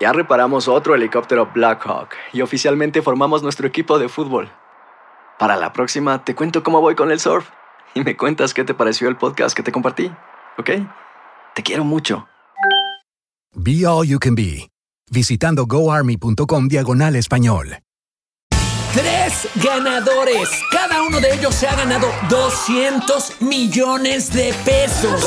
Ya reparamos otro helicóptero Blackhawk y oficialmente formamos nuestro equipo de fútbol. Para la próxima te cuento cómo voy con el surf y me cuentas qué te pareció el podcast que te compartí, ¿ok? Te quiero mucho. Be All You Can Be, visitando goarmy.com diagonal español. Tres ganadores. Cada uno de ellos se ha ganado 200 millones de pesos.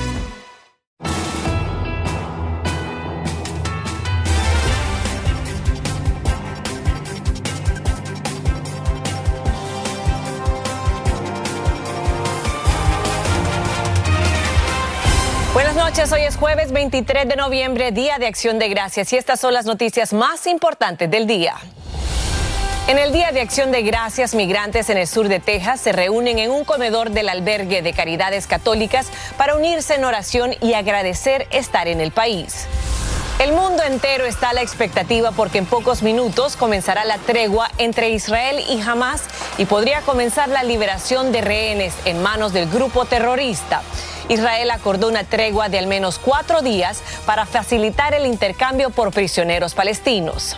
Hoy es jueves 23 de noviembre, Día de Acción de Gracias, y estas son las noticias más importantes del día. En el Día de Acción de Gracias, migrantes en el sur de Texas se reúnen en un comedor del albergue de caridades católicas para unirse en oración y agradecer estar en el país. El mundo entero está a la expectativa porque en pocos minutos comenzará la tregua entre Israel y Hamas y podría comenzar la liberación de rehenes en manos del grupo terrorista. Israel acordó una tregua de al menos cuatro días para facilitar el intercambio por prisioneros palestinos.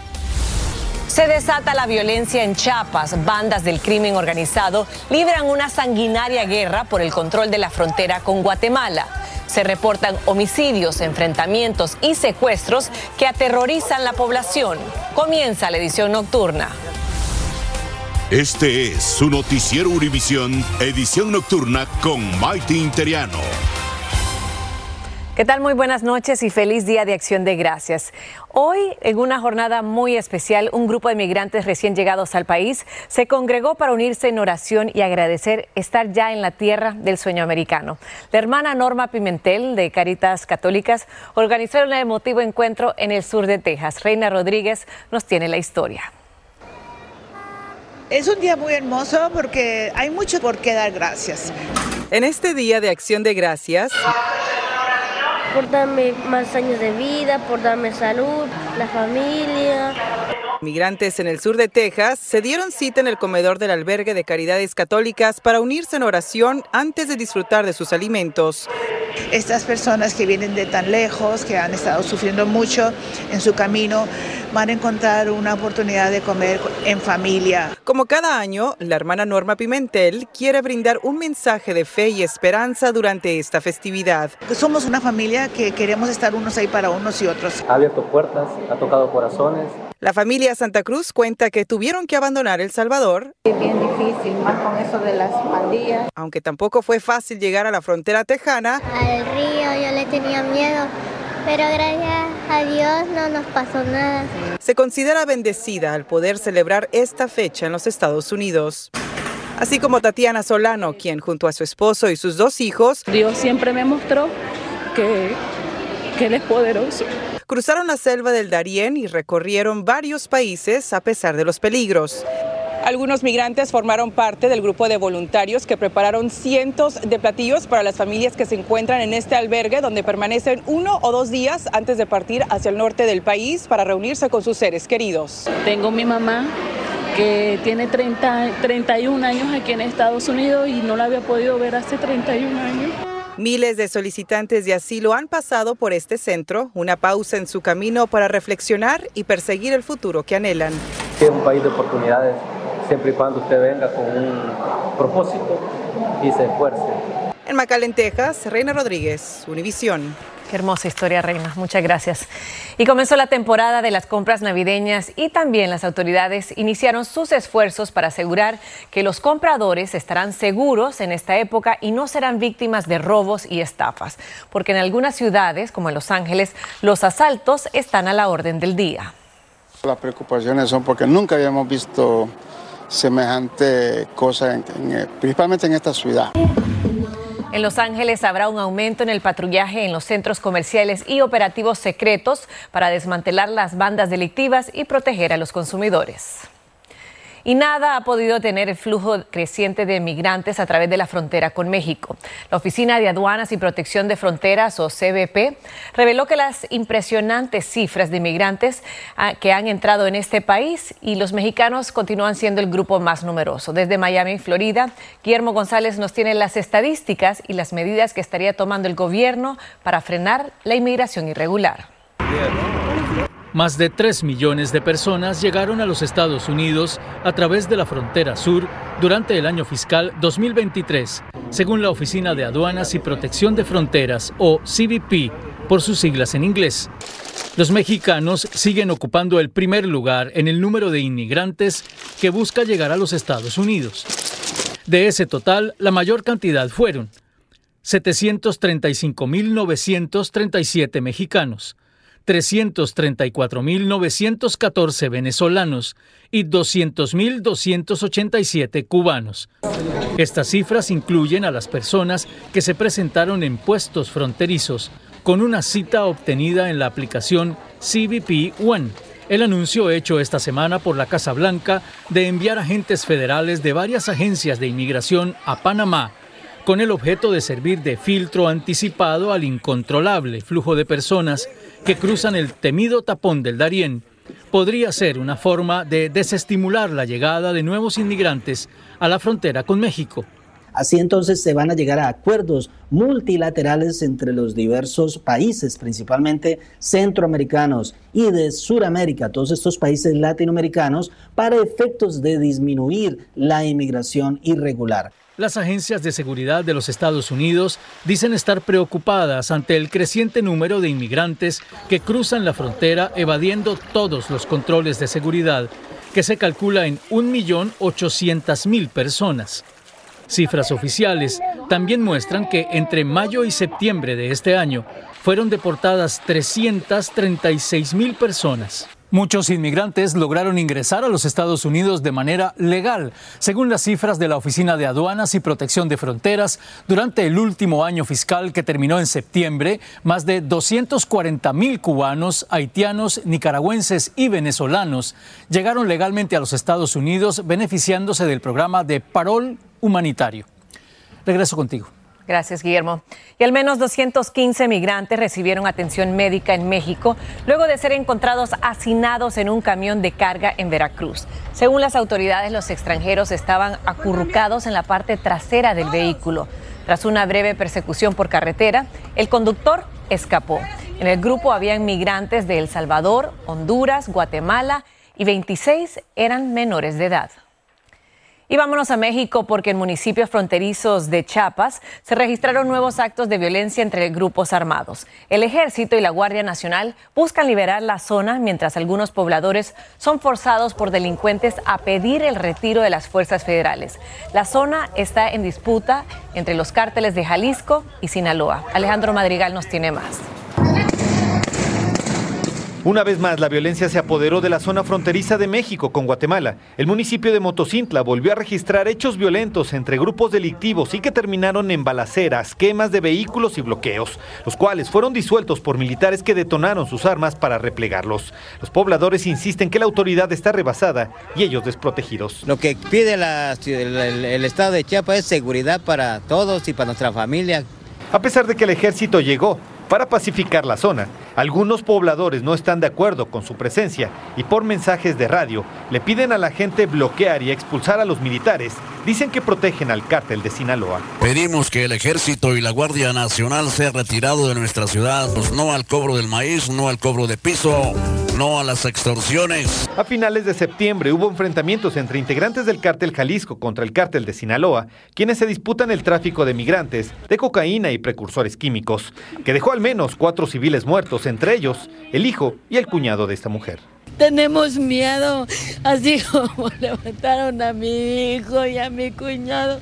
Se desata la violencia en Chiapas. Bandas del crimen organizado libran una sanguinaria guerra por el control de la frontera con Guatemala. Se reportan homicidios, enfrentamientos y secuestros que aterrorizan la población. Comienza la edición nocturna. Este es su noticiero Univisión, edición nocturna con Maite Interiano. ¿Qué tal? Muy buenas noches y feliz Día de Acción de Gracias. Hoy, en una jornada muy especial, un grupo de migrantes recién llegados al país se congregó para unirse en oración y agradecer estar ya en la tierra del sueño americano. La hermana Norma Pimentel, de Caritas Católicas, organizó un emotivo encuentro en el sur de Texas. Reina Rodríguez nos tiene la historia. Es un día muy hermoso porque hay mucho por qué dar gracias. En este día de acción de gracias, por darme más años de vida, por darme salud, la familia. Migrantes en el sur de Texas se dieron cita en el comedor del albergue de caridades católicas para unirse en oración antes de disfrutar de sus alimentos. Estas personas que vienen de tan lejos, que han estado sufriendo mucho en su camino, van a encontrar una oportunidad de comer en familia. Como cada año, la hermana Norma Pimentel quiere brindar un mensaje de fe y esperanza durante esta festividad. Somos una familia que queremos estar unos ahí para unos y otros. Ha abierto puertas, ha tocado corazones. La familia Santa Cruz cuenta que tuvieron que abandonar El Salvador. Es bien difícil, más con eso de las pandillas. Aunque tampoco fue fácil llegar a la frontera tejana. Al río yo le tenía miedo, pero gracias a Dios no nos pasó nada. Se considera bendecida al poder celebrar esta fecha en los Estados Unidos. Así como Tatiana Solano, quien junto a su esposo y sus dos hijos, Dios siempre me mostró que, que Él es poderoso cruzaron la selva del Darién y recorrieron varios países a pesar de los peligros. Algunos migrantes formaron parte del grupo de voluntarios que prepararon cientos de platillos para las familias que se encuentran en este albergue donde permanecen uno o dos días antes de partir hacia el norte del país para reunirse con sus seres queridos. Tengo mi mamá que tiene 30, 31 años aquí en Estados Unidos y no la había podido ver hace 31 años. Miles de solicitantes de asilo han pasado por este centro, una pausa en su camino para reflexionar y perseguir el futuro que anhelan. Es un país de oportunidades, siempre y cuando usted venga con un propósito y se esfuerce. En McAllen, Texas, Reina Rodríguez, Univisión. Hermosa historia, Reina. Muchas gracias. Y comenzó la temporada de las compras navideñas y también las autoridades iniciaron sus esfuerzos para asegurar que los compradores estarán seguros en esta época y no serán víctimas de robos y estafas, porque en algunas ciudades, como en Los Ángeles, los asaltos están a la orden del día. Las preocupaciones son porque nunca habíamos visto semejante cosa, principalmente en esta ciudad. En Los Ángeles habrá un aumento en el patrullaje en los centros comerciales y operativos secretos para desmantelar las bandas delictivas y proteger a los consumidores y nada ha podido tener el flujo creciente de migrantes a través de la frontera con México. La Oficina de Aduanas y Protección de Fronteras, o CBP, reveló que las impresionantes cifras de migrantes ah, que han entrado en este país y los mexicanos continúan siendo el grupo más numeroso. Desde Miami, Florida, Guillermo González nos tiene las estadísticas y las medidas que estaría tomando el gobierno para frenar la inmigración irregular. Más de 3 millones de personas llegaron a los Estados Unidos a través de la frontera sur durante el año fiscal 2023, según la Oficina de Aduanas y Protección de Fronteras, o CBP, por sus siglas en inglés. Los mexicanos siguen ocupando el primer lugar en el número de inmigrantes que busca llegar a los Estados Unidos. De ese total, la mayor cantidad fueron 735.937 mexicanos, 334.914 venezolanos y 200.287 cubanos. Estas cifras incluyen a las personas que se presentaron en puestos fronterizos con una cita obtenida en la aplicación CBP One. El anuncio hecho esta semana por la Casa Blanca de enviar agentes federales de varias agencias de inmigración a Panamá con el objeto de servir de filtro anticipado al incontrolable flujo de personas que cruzan el temido tapón del Darién podría ser una forma de desestimular la llegada de nuevos inmigrantes a la frontera con México. Así entonces se van a llegar a acuerdos multilaterales entre los diversos países, principalmente centroamericanos y de Suramérica, todos estos países latinoamericanos, para efectos de disminuir la inmigración irregular. Las agencias de seguridad de los Estados Unidos dicen estar preocupadas ante el creciente número de inmigrantes que cruzan la frontera evadiendo todos los controles de seguridad, que se calcula en 1.800.000 personas. Cifras oficiales también muestran que entre mayo y septiembre de este año fueron deportadas 336.000 personas. Muchos inmigrantes lograron ingresar a los Estados Unidos de manera legal, según las cifras de la Oficina de Aduanas y Protección de Fronteras. Durante el último año fiscal que terminó en septiembre, más de 240 mil cubanos, haitianos, nicaragüenses y venezolanos llegaron legalmente a los Estados Unidos beneficiándose del programa de parol humanitario. Regreso contigo. Gracias, Guillermo. Y al menos 215 migrantes recibieron atención médica en México luego de ser encontrados hacinados en un camión de carga en Veracruz. Según las autoridades, los extranjeros estaban acurrucados en la parte trasera del vehículo. Tras una breve persecución por carretera, el conductor escapó. En el grupo habían migrantes de El Salvador, Honduras, Guatemala y 26 eran menores de edad. Y vámonos a México porque en municipios fronterizos de Chiapas se registraron nuevos actos de violencia entre grupos armados. El ejército y la Guardia Nacional buscan liberar la zona mientras algunos pobladores son forzados por delincuentes a pedir el retiro de las fuerzas federales. La zona está en disputa entre los cárteles de Jalisco y Sinaloa. Alejandro Madrigal nos tiene más. Una vez más, la violencia se apoderó de la zona fronteriza de México con Guatemala. El municipio de Motocintla volvió a registrar hechos violentos entre grupos delictivos y que terminaron en balaceras, quemas de vehículos y bloqueos, los cuales fueron disueltos por militares que detonaron sus armas para replegarlos. Los pobladores insisten que la autoridad está rebasada y ellos desprotegidos. Lo que pide el Estado de Chiapas es seguridad para todos y para nuestra familia. A pesar de que el ejército llegó, para pacificar la zona. Algunos pobladores no están de acuerdo con su presencia y por mensajes de radio le piden a la gente bloquear y expulsar a los militares. Dicen que protegen al cártel de Sinaloa. Pedimos que el ejército y la Guardia Nacional sea retirado de nuestra ciudad, pues no al cobro del maíz, no al cobro de piso, no a las extorsiones. A finales de septiembre hubo enfrentamientos entre integrantes del cártel Jalisco contra el cártel de Sinaloa, quienes se disputan el tráfico de migrantes, de cocaína y precursores químicos, que dejó al menos cuatro civiles muertos, entre ellos el hijo y el cuñado de esta mujer. Tenemos miedo, así como levantaron a mi hijo y a mi cuñado.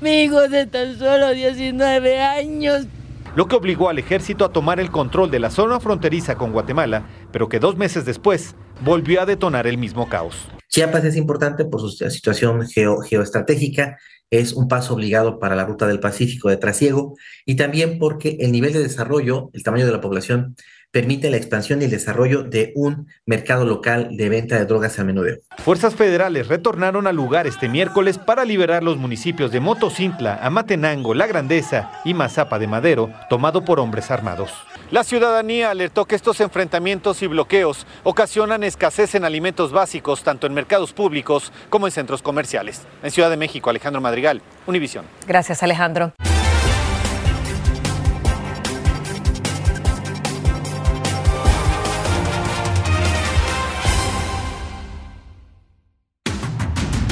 Mi hijo de tan solo 19 años. Lo que obligó al ejército a tomar el control de la zona fronteriza con Guatemala, pero que dos meses después volvió a detonar el mismo caos. Chiapas es importante por su situación geo, geoestratégica, es un paso obligado para la ruta del Pacífico de trasiego y también porque el nivel de desarrollo, el tamaño de la población, permite la expansión y el desarrollo de un mercado local de venta de drogas al menudeo. Fuerzas federales retornaron al lugar este miércoles para liberar los municipios de Motocintla, Amatenango, La Grandeza y Mazapa de Madero, tomado por hombres armados. La ciudadanía alertó que estos enfrentamientos y bloqueos ocasionan escasez en alimentos básicos tanto en mercados públicos como en centros comerciales. En Ciudad de México, Alejandro Madrigal, Univisión. Gracias, Alejandro.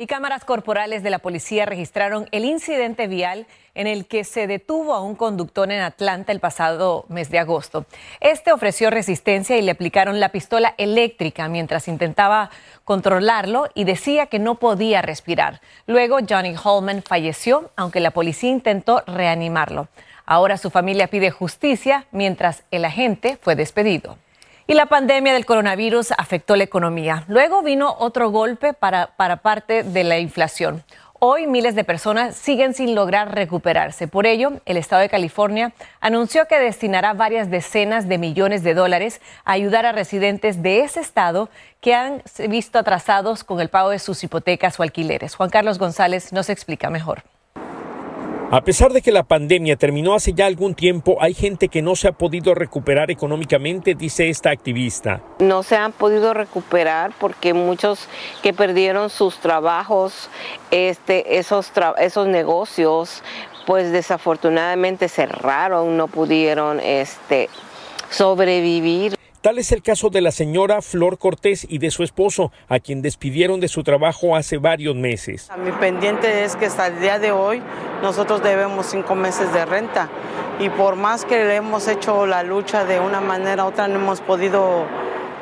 Y cámaras corporales de la policía registraron el incidente vial en el que se detuvo a un conductor en Atlanta el pasado mes de agosto. Este ofreció resistencia y le aplicaron la pistola eléctrica mientras intentaba controlarlo y decía que no podía respirar. Luego Johnny Holman falleció, aunque la policía intentó reanimarlo. Ahora su familia pide justicia mientras el agente fue despedido. Y la pandemia del coronavirus afectó la economía. Luego vino otro golpe para, para parte de la inflación. Hoy miles de personas siguen sin lograr recuperarse. Por ello, el Estado de California anunció que destinará varias decenas de millones de dólares a ayudar a residentes de ese estado que han visto atrasados con el pago de sus hipotecas o alquileres. Juan Carlos González nos explica mejor. A pesar de que la pandemia terminó hace ya algún tiempo, hay gente que no se ha podido recuperar económicamente, dice esta activista. No se han podido recuperar porque muchos que perdieron sus trabajos, este, esos, negocios, pues desafortunadamente cerraron, no pudieron este, sobrevivir. Tal es el caso de la señora Flor Cortés y de su esposo, a quien despidieron de su trabajo hace varios meses. Mi pendiente es que hasta el día de hoy nosotros debemos cinco meses de renta y por más que le hemos hecho la lucha de una manera u otra no hemos podido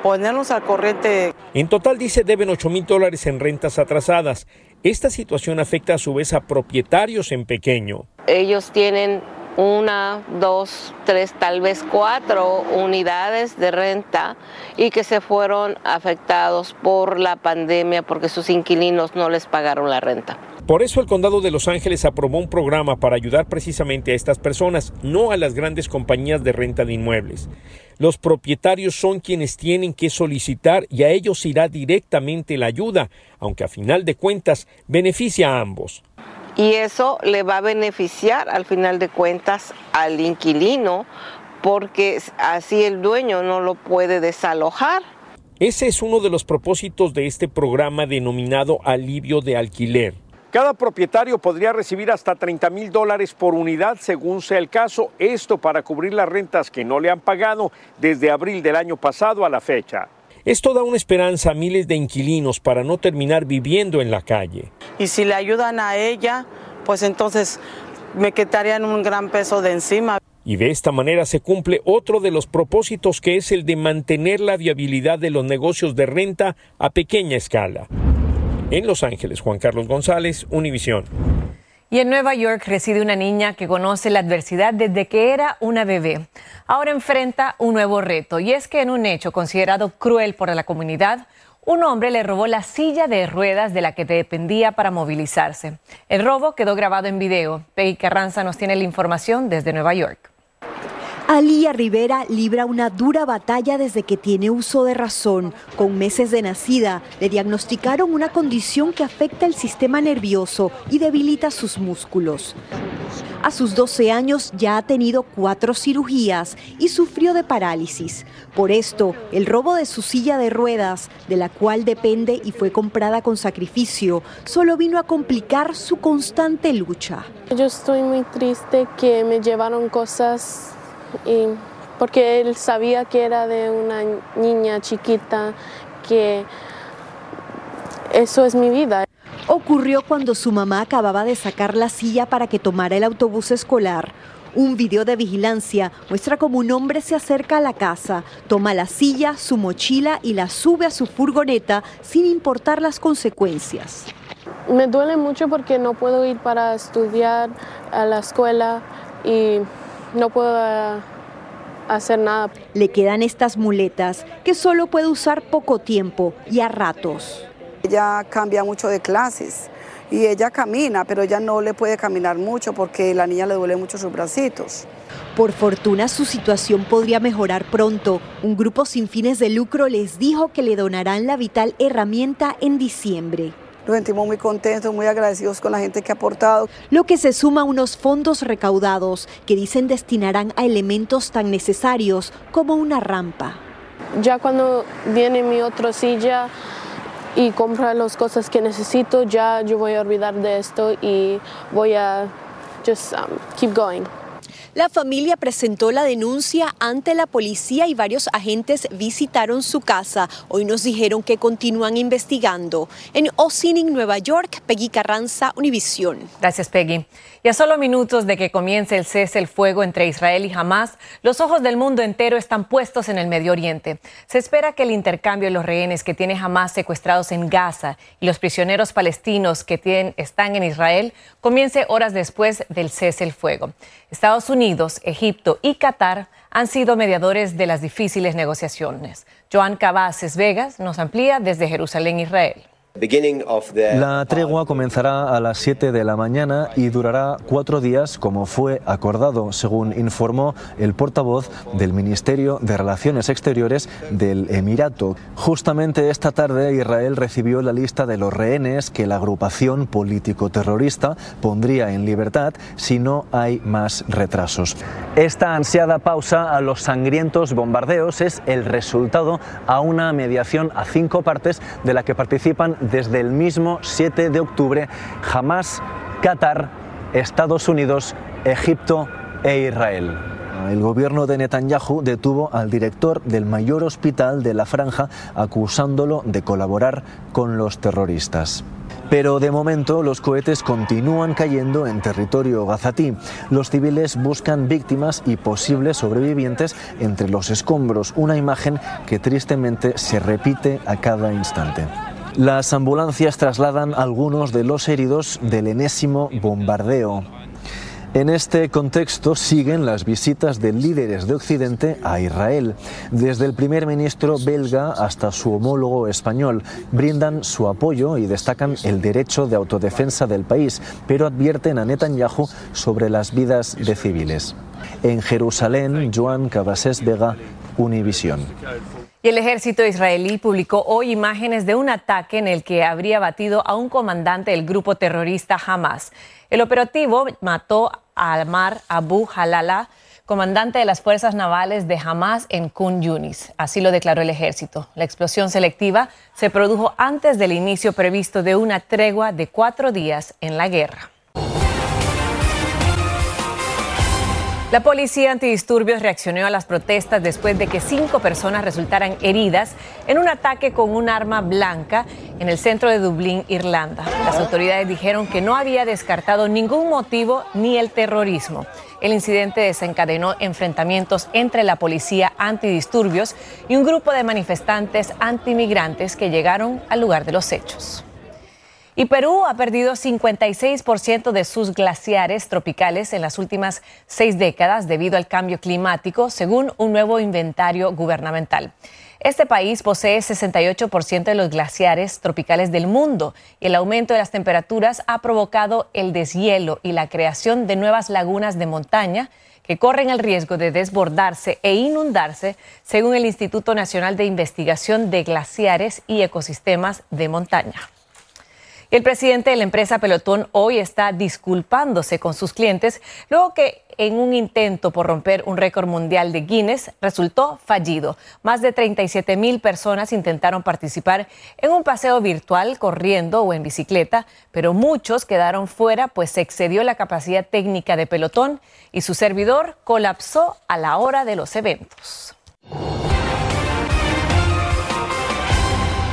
ponernos al corriente. En total dice deben 8 mil dólares en rentas atrasadas. Esta situación afecta a su vez a propietarios en pequeño. Ellos tienen una, dos, tres, tal vez cuatro unidades de renta y que se fueron afectados por la pandemia porque sus inquilinos no les pagaron la renta. Por eso el condado de Los Ángeles aprobó un programa para ayudar precisamente a estas personas, no a las grandes compañías de renta de inmuebles. Los propietarios son quienes tienen que solicitar y a ellos irá directamente la ayuda, aunque a final de cuentas beneficia a ambos y eso le va a beneficiar al final de cuentas al inquilino porque así el dueño no lo puede desalojar. Ese es uno de los propósitos de este programa denominado alivio de alquiler. Cada propietario podría recibir hasta 30 mil dólares por unidad según sea el caso, esto para cubrir las rentas que no le han pagado desde abril del año pasado a la fecha. Esto da una esperanza a miles de inquilinos para no terminar viviendo en la calle. Y si le ayudan a ella, pues entonces me quitarían un gran peso de encima. Y de esta manera se cumple otro de los propósitos que es el de mantener la viabilidad de los negocios de renta a pequeña escala. En Los Ángeles, Juan Carlos González, Univisión. Y en Nueva York reside una niña que conoce la adversidad desde que era una bebé. Ahora enfrenta un nuevo reto y es que en un hecho considerado cruel por la comunidad, un hombre le robó la silla de ruedas de la que dependía para movilizarse. El robo quedó grabado en video. Peggy Carranza nos tiene la información desde Nueva York. Alía Rivera libra una dura batalla desde que tiene uso de razón. Con meses de nacida, le diagnosticaron una condición que afecta el sistema nervioso y debilita sus músculos. A sus 12 años ya ha tenido cuatro cirugías y sufrió de parálisis. Por esto, el robo de su silla de ruedas, de la cual depende y fue comprada con sacrificio, solo vino a complicar su constante lucha. Yo estoy muy triste que me llevaron cosas y porque él sabía que era de una niña chiquita, que eso es mi vida. Ocurrió cuando su mamá acababa de sacar la silla para que tomara el autobús escolar. Un video de vigilancia muestra cómo un hombre se acerca a la casa, toma la silla, su mochila y la sube a su furgoneta sin importar las consecuencias. Me duele mucho porque no puedo ir para estudiar a la escuela y no puedo eh, hacer nada. Le quedan estas muletas que solo puede usar poco tiempo y a ratos. Ella cambia mucho de clases y ella camina, pero ella no le puede caminar mucho porque la niña le duele mucho sus bracitos. Por fortuna su situación podría mejorar pronto. Un grupo sin fines de lucro les dijo que le donarán la vital herramienta en diciembre. Nos sentimos muy contentos, muy agradecidos con la gente que ha aportado. Lo que se suma a unos fondos recaudados que dicen destinarán a elementos tan necesarios como una rampa. Ya cuando viene mi otra silla y compra las cosas que necesito, ya yo voy a olvidar de esto y voy a just um, keep going. La familia presentó la denuncia ante la policía y varios agentes visitaron su casa. Hoy nos dijeron que continúan investigando. En Ossining, Nueva York, Peggy Carranza, Univisión. Gracias, Peggy. Y a solo minutos de que comience el cese el fuego entre Israel y Hamas, los ojos del mundo entero están puestos en el Medio Oriente. Se espera que el intercambio de los rehenes que tiene Hamas secuestrados en Gaza y los prisioneros palestinos que tienen, están en Israel comience horas después del cese el fuego. Estados Unidos, Egipto y Qatar han sido mediadores de las difíciles negociaciones. Joan Cabaces Vegas nos amplía desde Jerusalén, Israel. La tregua comenzará a las 7 de la mañana y durará cuatro días como fue acordado, según informó el portavoz del Ministerio de Relaciones Exteriores del Emirato. Justamente esta tarde Israel recibió la lista de los rehenes que la agrupación político-terrorista pondría en libertad si no hay más retrasos. Esta ansiada pausa a los sangrientos bombardeos es el resultado a una mediación a cinco partes de la que participan desde el mismo 7 de octubre Hamas, Qatar, Estados Unidos, Egipto e Israel. El gobierno de Netanyahu detuvo al director del mayor hospital de la franja acusándolo de colaborar con los terroristas. Pero de momento los cohetes continúan cayendo en territorio gazatí. Los civiles buscan víctimas y posibles sobrevivientes entre los escombros, una imagen que tristemente se repite a cada instante. Las ambulancias trasladan algunos de los heridos del enésimo bombardeo. En este contexto siguen las visitas de líderes de Occidente a Israel. Desde el primer ministro belga hasta su homólogo español brindan su apoyo y destacan el derecho de autodefensa del país, pero advierten a Netanyahu sobre las vidas de civiles. En Jerusalén, Joan Cabasés Vega, Univisión. Y el ejército israelí publicó hoy imágenes de un ataque en el que habría batido a un comandante del grupo terrorista Hamas. El operativo mató a Almar Abu Halala, comandante de las fuerzas navales de Hamas en Kun Yunis. Así lo declaró el ejército. La explosión selectiva se produjo antes del inicio previsto de una tregua de cuatro días en la guerra. La policía antidisturbios reaccionó a las protestas después de que cinco personas resultaran heridas en un ataque con un arma blanca en el centro de Dublín, Irlanda. Las autoridades dijeron que no había descartado ningún motivo ni el terrorismo. El incidente desencadenó enfrentamientos entre la policía antidisturbios y un grupo de manifestantes antimigrantes que llegaron al lugar de los hechos. Y Perú ha perdido 56% de sus glaciares tropicales en las últimas seis décadas debido al cambio climático, según un nuevo inventario gubernamental. Este país posee 68% de los glaciares tropicales del mundo y el aumento de las temperaturas ha provocado el deshielo y la creación de nuevas lagunas de montaña que corren el riesgo de desbordarse e inundarse, según el Instituto Nacional de Investigación de Glaciares y Ecosistemas de Montaña. El presidente de la empresa Pelotón hoy está disculpándose con sus clientes luego que en un intento por romper un récord mundial de Guinness resultó fallido. Más de 37 mil personas intentaron participar en un paseo virtual corriendo o en bicicleta, pero muchos quedaron fuera pues se excedió la capacidad técnica de Pelotón y su servidor colapsó a la hora de los eventos.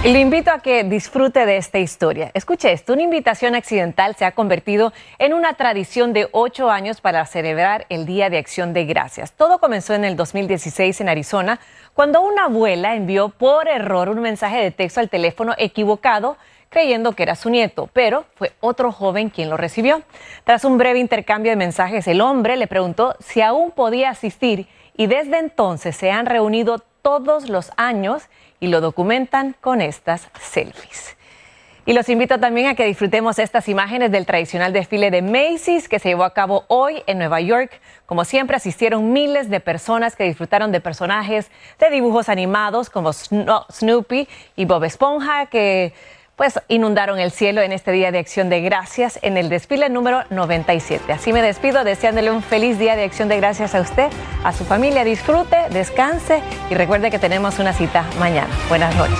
Le invito a que disfrute de esta historia. Escuche esto, una invitación accidental se ha convertido en una tradición de ocho años para celebrar el Día de Acción de Gracias. Todo comenzó en el 2016 en Arizona, cuando una abuela envió por error un mensaje de texto al teléfono equivocado creyendo que era su nieto, pero fue otro joven quien lo recibió. Tras un breve intercambio de mensajes, el hombre le preguntó si aún podía asistir y desde entonces se han reunido todos los años y lo documentan con estas selfies. Y los invito también a que disfrutemos estas imágenes del tradicional desfile de Macy's que se llevó a cabo hoy en Nueva York. Como siempre, asistieron miles de personas que disfrutaron de personajes de dibujos animados como Snoopy y Bob Esponja, que pues inundaron el cielo en este Día de Acción de Gracias en el desfile número 97. Así me despido deseándole un feliz Día de Acción de Gracias a usted, a su familia. Disfrute, descanse y recuerde que tenemos una cita mañana. Buenas noches.